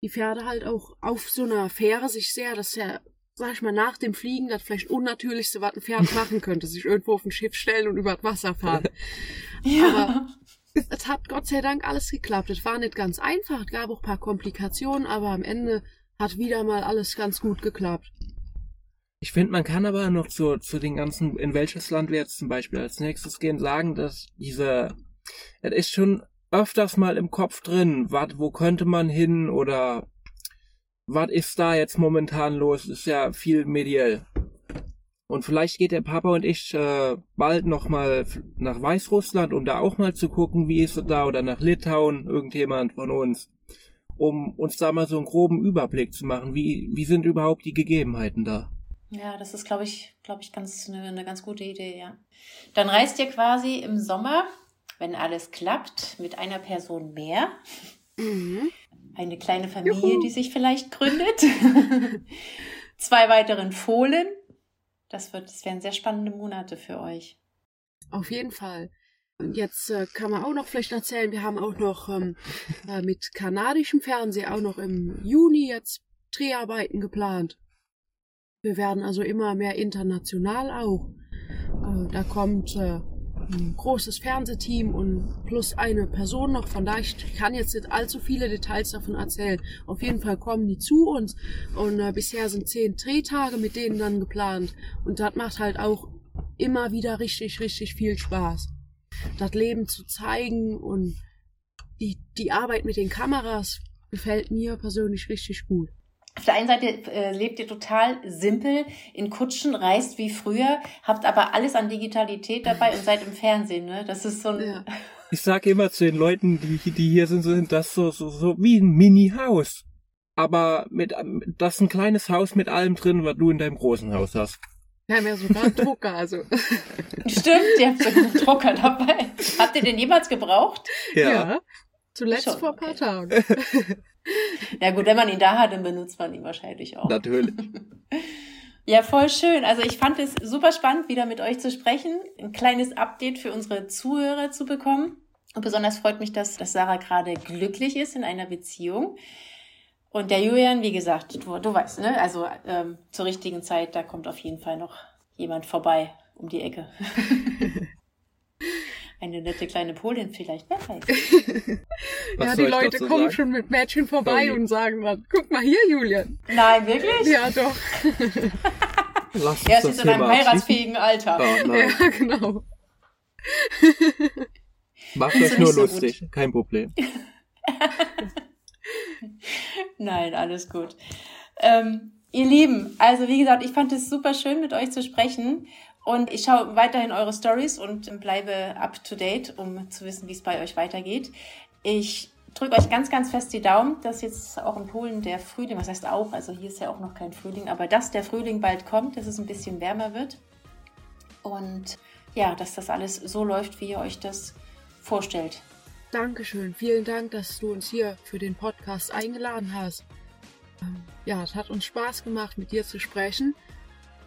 die Pferde halt auch auf so einer Fähre sich sehr, das ist ja, sag ich mal, nach dem Fliegen das vielleicht unnatürlichste, was ein Pferd machen könnte, sich irgendwo auf ein Schiff stellen und über das Wasser fahren. Aber es hat Gott sei Dank alles geklappt. Es war nicht ganz einfach, es gab auch ein paar Komplikationen, aber am Ende hat wieder mal alles ganz gut geklappt. Ich finde, man kann aber noch zu, zu den ganzen, in welches Land wir jetzt zum Beispiel als nächstes gehen, sagen, dass diese, es ist schon öfters mal im Kopf drin, wat, wo könnte man hin oder was ist da jetzt momentan los, ist ja viel mediell. Und vielleicht geht der Papa und ich äh, bald noch mal f- nach Weißrussland, um da auch mal zu gucken, wie ist es da, oder nach Litauen, irgendjemand von uns, um uns da mal so einen groben Überblick zu machen, wie, wie sind überhaupt die Gegebenheiten da. Ja, das ist, glaube ich, glaube ich, ganz eine, eine ganz gute Idee, ja. Dann reist ihr quasi im Sommer, wenn alles klappt, mit einer Person mehr. Mhm. Eine kleine Familie, Juhu. die sich vielleicht gründet. Zwei weiteren Fohlen. Das wird, das wären sehr spannende Monate für euch. Auf jeden Fall. Und Jetzt äh, kann man auch noch vielleicht erzählen, wir haben auch noch ähm, äh, mit kanadischem Fernsehen auch noch im Juni jetzt Dreharbeiten geplant. Wir werden also immer mehr international auch. Äh, da kommt äh, ein großes Fernsehteam und plus eine Person noch. Von daher, ich kann jetzt nicht allzu viele Details davon erzählen. Auf jeden Fall kommen die zu uns und äh, bisher sind zehn Drehtage mit denen dann geplant. Und das macht halt auch immer wieder richtig, richtig viel Spaß. Das Leben zu zeigen und die, die Arbeit mit den Kameras gefällt mir persönlich richtig gut. Auf der einen Seite äh, lebt ihr total simpel in Kutschen, reist wie früher, habt aber alles an Digitalität dabei und seid im Fernsehen, ne? Das ist so ein, Ja. Ich sage immer zu den Leuten, die, die hier sind, sind das so, so, so wie ein Mini-Haus. Aber mit, das ist ein kleines Haus mit allem drin, was du in deinem großen Haus hast. Wir haben ja sogar einen Drucker, also. Stimmt, ihr habt so einen Drucker dabei. Habt ihr den jemals gebraucht? Zuletzt Schon, vor ein paar okay. Tagen. Ja gut, wenn man ihn da hat, dann benutzt man ihn wahrscheinlich auch. natürlich. Ja, voll schön. Also ich fand es super spannend, wieder mit euch zu sprechen, ein kleines Update für unsere Zuhörer zu bekommen. Und besonders freut mich, dass, dass Sarah gerade glücklich ist in einer Beziehung. Und der Julian, wie gesagt, du, du weißt, ne? Also ähm, zur richtigen Zeit, da kommt auf jeden Fall noch jemand vorbei um die Ecke. Eine nette kleine Polin vielleicht, wer weiß. Ja, die Leute dazu kommen sagen? schon mit Mädchen vorbei je. und sagen dann, guck mal hier, Julian. Nein, wirklich? Ja, doch. Lass uns Er ist in einem heiratsfähigen Alter. Ja, nein. Ja, genau. Macht euch nur nicht so lustig, kein Problem. Nein, alles gut. Ähm, ihr Lieben, also wie gesagt, ich fand es super schön, mit euch zu sprechen. Und ich schaue weiterhin eure Stories und bleibe up to date, um zu wissen, wie es bei euch weitergeht. Ich drücke euch ganz, ganz fest die Daumen, dass jetzt auch in Polen der Frühling, was heißt auch, also hier ist ja auch noch kein Frühling, aber dass der Frühling bald kommt, dass es ein bisschen wärmer wird. Und ja, dass das alles so läuft, wie ihr euch das vorstellt. Dankeschön. Vielen Dank, dass du uns hier für den Podcast eingeladen hast. Ähm, Ja, es hat uns Spaß gemacht, mit dir zu sprechen.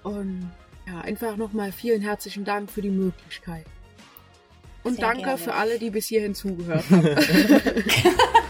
Und ja, einfach nochmal vielen herzlichen Dank für die Möglichkeit. Und Sehr danke gerne. für alle, die bis hierhin zugehört haben.